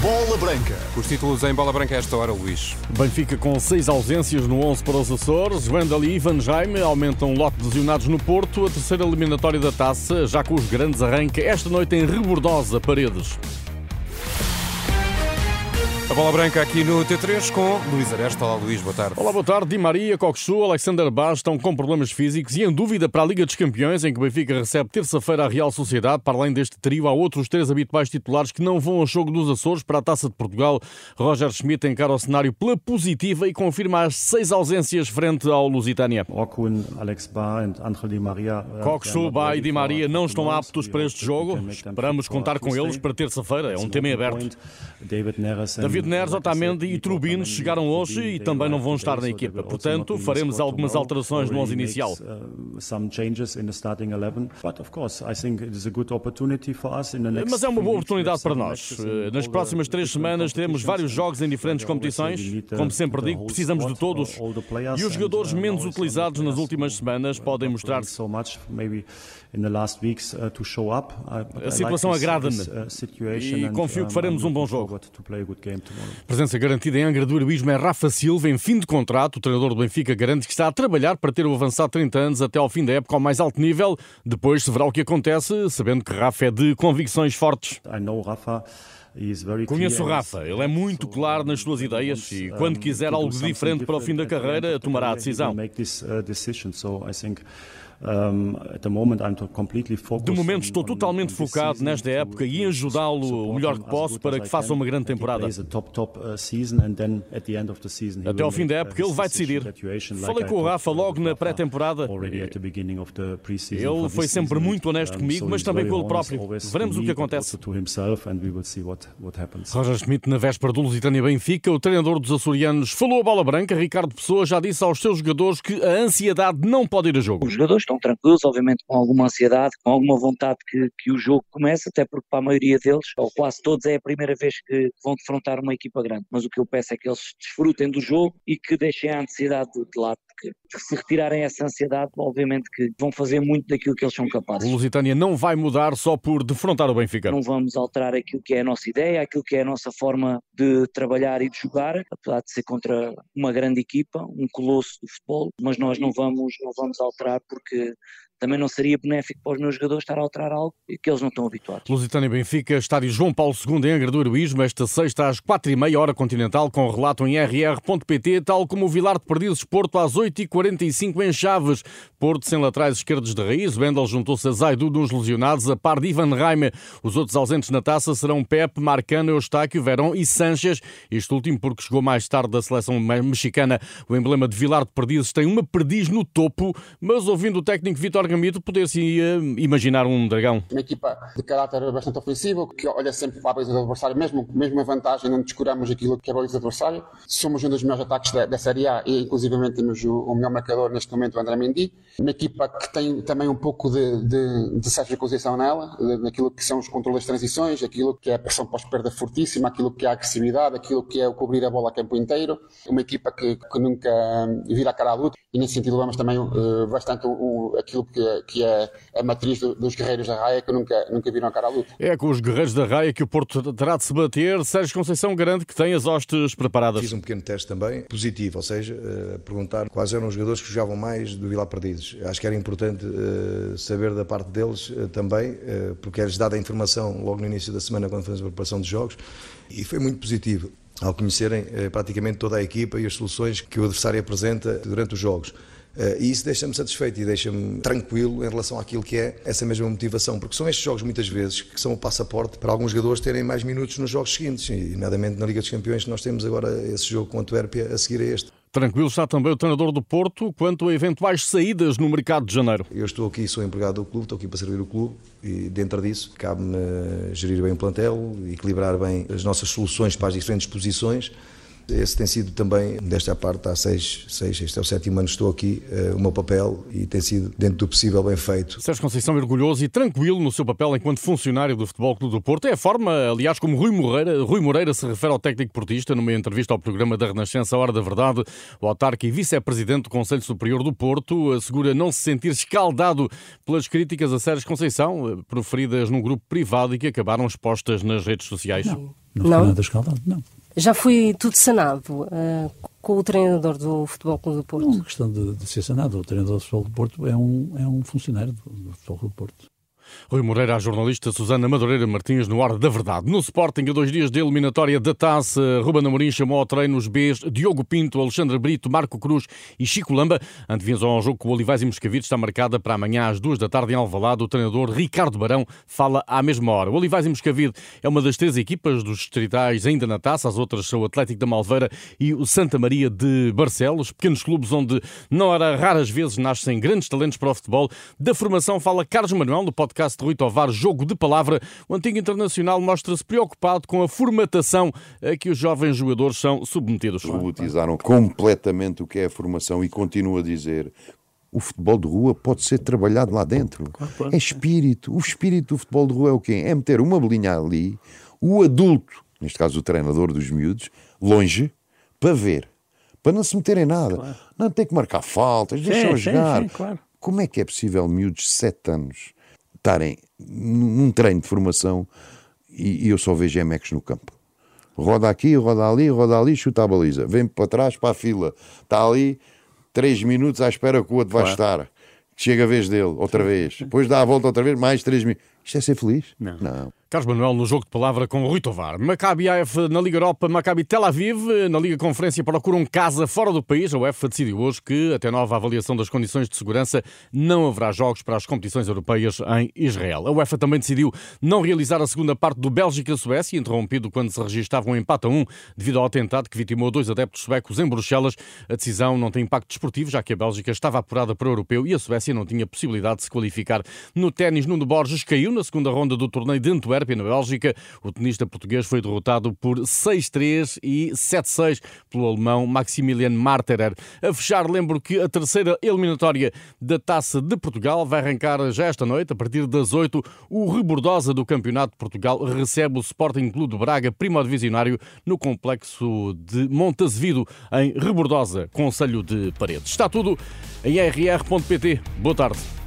Bola Branca. Os títulos em bola branca a esta hora, Luís. Benfica com seis ausências no 11 para os Açores. Wendel e Ivan Jaime aumentam o lote de lesionados no Porto. A terceira eliminatória da taça, já com os grandes, arranca esta noite em Rebordosa, Paredes. A bola branca aqui no T3 com Luís Aresta. Olá, Luís, boa tarde. Olá, boa tarde. Di Maria, Coxu, Alexander Bas estão com problemas físicos e em dúvida para a Liga dos Campeões, em que o Benfica recebe terça-feira a Real Sociedade. Para além deste trio, há outros três habituais titulares que não vão ao jogo dos Açores para a Taça de Portugal. Roger Schmidt encara o cenário pela positiva e confirma as seis ausências frente ao Lusitânia. Coxu, Ba e Di Maria não estão aptos para este jogo. Esperamos contar com eles para terça-feira. É um tema em aberto. David Neres, Otamendi e Trubin chegaram hoje e também não vão estar na equipa. Portanto, faremos algumas alterações no 11 inicial. Mas é uma boa oportunidade para nós. Nas próximas três semanas teremos vários jogos em diferentes competições. Como sempre digo, precisamos de todos. E os jogadores menos utilizados nas últimas semanas podem mostrar-se. A situação agrada-me e confio que faremos um bom jogo. Presença garantida em Angra do Heroísmo é Rafa Silva, em fim de contrato. O treinador do Benfica garante que está a trabalhar para ter o avançado 30 anos até ao fim da época ao mais alto nível. Depois se verá o que acontece, sabendo que Rafa é de convicções fortes. Conheço o Rafa, ele é muito claro nas suas ideias e quando quiser algo diferente para o fim da carreira, tomará a decisão. De momento estou totalmente focado nesta época e em ajudá-lo o melhor que posso para que faça uma grande temporada. Até ao fim da época ele vai decidir. Falei com o Rafa logo na pré-temporada. Ele foi sempre muito honesto comigo, mas também com ele próprio. Veremos o que acontece. Roger Schmidt, na véspera do Lusitânia Benfica, o treinador dos açorianos falou a bola branca. Ricardo Pessoa já disse aos seus jogadores que a ansiedade não pode ir a jogo. Os jogadores estão tranquilos, obviamente com alguma ansiedade, com alguma vontade que, que o jogo comece, até porque para a maioria deles, ou quase todos, é a primeira vez que vão defrontar uma equipa grande. Mas o que eu peço é que eles desfrutem do jogo e que deixem a ansiedade de lado, porque se retirarem essa ansiedade, obviamente que vão fazer muito daquilo que eles são capazes. O Lusitânia não vai mudar só por defrontar o Benfica. Não vamos alterar aquilo que é a nossa ideia, aquilo que é a nossa forma de trabalhar e de jogar, apesar de ser contra uma grande equipa, um colosso do futebol, mas nós não vamos, não vamos alterar porque também não seria benéfico para os meus jogadores estar a alterar algo que eles não estão habituados. Lusitânia Benfica, estádio João Paulo II em Angra do Heroísmo, esta sexta às quatro e meia hora continental, com relato em rr.pt, tal como o Vilar de Perdizes Porto às 8h45 em Chaves. Porto sem laterais esquerdos de raiz, Wendel juntou-se a Zaidu nos lesionados, a par de Ivan Raime. Os outros ausentes na taça serão Pepe, Marcano, Eustáquio, Verón e Sanches. Isto último porque chegou mais tarde da seleção mexicana. O emblema de Vilar de Perdizes tem uma perdiz no topo, mas ouvindo o técnico Vitor Gamito, poder-se imaginar um dragão. Uma equipa de caráter bastante ofensivo, que olha sempre para a baliza do adversário, mesmo, mesmo a vantagem, não descuramos aquilo que é a baliza do adversário. Somos um dos melhores ataques da, da Série A e, inclusivamente, temos o, o melhor marcador neste momento, o André Mendy. Uma equipa que tem também um pouco de, de, de certa posição nela, naquilo que são os controles de transições, aquilo que é a pressão pós-perda fortíssima, aquilo que é a agressividade, aquilo que é o cobrir a bola a campo inteiro. Uma equipa que, que nunca vira a cara à luta e, nesse sentido, vamos também uh, bastante o, aquilo que que é a matriz dos Guerreiros da Raia, que nunca, nunca viram a cara à luta. É com os Guerreiros da Raia que o Porto terá de se bater. Sérgio Conceição garante que tem as hostes preparadas. Fiz um pequeno teste também, positivo, ou seja, uh, perguntar quais eram os jogadores que jogavam mais do Vilar Perdidos. Acho que era importante uh, saber da parte deles uh, também, porque é-lhes dada a informação logo no início da semana, quando fazemos a preparação dos jogos, e foi muito positivo ao conhecerem praticamente toda a equipa e as soluções que o adversário apresenta durante os jogos. Uh, e isso deixa-me satisfeito e deixa-me tranquilo em relação àquilo que é essa mesma motivação, porque são estes jogos muitas vezes que são o passaporte para alguns jogadores terem mais minutos nos jogos seguintes, e nomeadamente na Liga dos Campeões nós temos agora esse jogo com a Antuérpia a seguir a este. Tranquilo está também o treinador do Porto quanto a eventuais saídas no mercado de janeiro. Eu estou aqui, sou empregado do clube, estou aqui para servir o clube e dentro disso cabe-me gerir bem o plantel, equilibrar bem as nossas soluções para as diferentes posições Esse tem sido também, desta parte, há seis, seis, este é o sétimo ano que estou aqui, uh, o meu papel e tem sido, dentro do possível, bem feito. Sérgio Conceição orgulhoso e tranquilo no seu papel enquanto funcionário do Futebol Clube do Porto. É a forma, aliás, como Rui Moreira, Rui Moreira se refere ao técnico portista numa entrevista ao programa da Renascença Hora da Verdade. O autarca e vice-presidente do Conselho Superior do Porto assegura não se sentir escaldado pelas críticas a Sérgio Conceição, eh, proferidas num grupo privado e que acabaram expostas nas redes sociais. Não, não, não. nada escaldado, não. Já foi tudo sanado uh, com o treinador do Futebol Clube do Porto? Não é questão de, de, ser sanado. O treinador do Futebol do Porto é um, é um funcionário do, do Futebol Clube do Porto. Rui Moreira, a jornalista Susana Madureira Martins, no Hora da Verdade. No Sporting, a dois dias de eliminatória da taça, Ruben Amorim chamou ao treino os Bs Diogo Pinto, Alexandre Brito, Marco Cruz e Chico Lamba. Antevisão ao jogo com o Olivais e Moscavide está marcada para amanhã às duas da tarde em Alvalade. O treinador Ricardo Barão fala à mesma hora. O Olivais e Moscavide é uma das três equipas dos distritais ainda na taça. As outras são o Atlético da Malveira e o Santa Maria de Barcelos. Pequenos clubes onde, não era raras vezes, nascem grandes talentos para o futebol. Da formação fala Carlos Manuel, no podcast de Rui Tovar jogo de palavra, o antigo internacional mostra-se preocupado com a formatação a que os jovens jogadores são submetidos. Robotizaram completamente o que é a formação e continuo a dizer o futebol de rua pode ser trabalhado lá dentro. É espírito. O espírito do futebol de rua é o quê? É meter uma bolinha ali, o adulto, neste caso o treinador dos miúdos, longe, para ver. Para não se meter em nada. Claro. Não tem que marcar faltas, deixa-o jogar. Sim, claro. Como é que é possível miúdos de 7 anos estarem num treino de formação e, e eu só vejo Emex no campo. Roda aqui, roda ali, roda ali, chuta a baliza. Vem para trás, para a fila. Está ali, três minutos à espera que o outro vai estar. Chega a vez dele, outra vez. Depois dá a volta outra vez, mais três minutos. Isto é ser feliz? Não. Não. Carlos Manuel no jogo de palavra com Rui Tovar. Maccabi AF na Liga Europa, Maccabi Tel Aviv. Na Liga Conferência procuram casa fora do país. A UEFA decidiu hoje que, até nova avaliação das condições de segurança, não haverá jogos para as competições europeias em Israel. A UEFA também decidiu não realizar a segunda parte do Bélgica-Suécia, interrompido quando se registava um empate a um devido ao atentado que vitimou dois adeptos suecos em Bruxelas. A decisão não tem impacto desportivo, já que a Bélgica estava apurada para o europeu e a Suécia não tinha possibilidade de se qualificar. No ténis, Nuno Borges caiu na segunda ronda do torneio de Antuérpia, na Bélgica. O tenista português foi derrotado por 6-3 e 7-6 pelo alemão Maximilian Marterer. A fechar, lembro que a terceira eliminatória da Taça de Portugal vai arrancar já esta noite, a partir das 8. O Rebordosa do Campeonato de Portugal recebe o Sporting Clube de Braga, primo divisionário, no complexo de Montezevido, em Rebordosa, Conselho de Paredes. Está tudo em rr.pt. Boa tarde.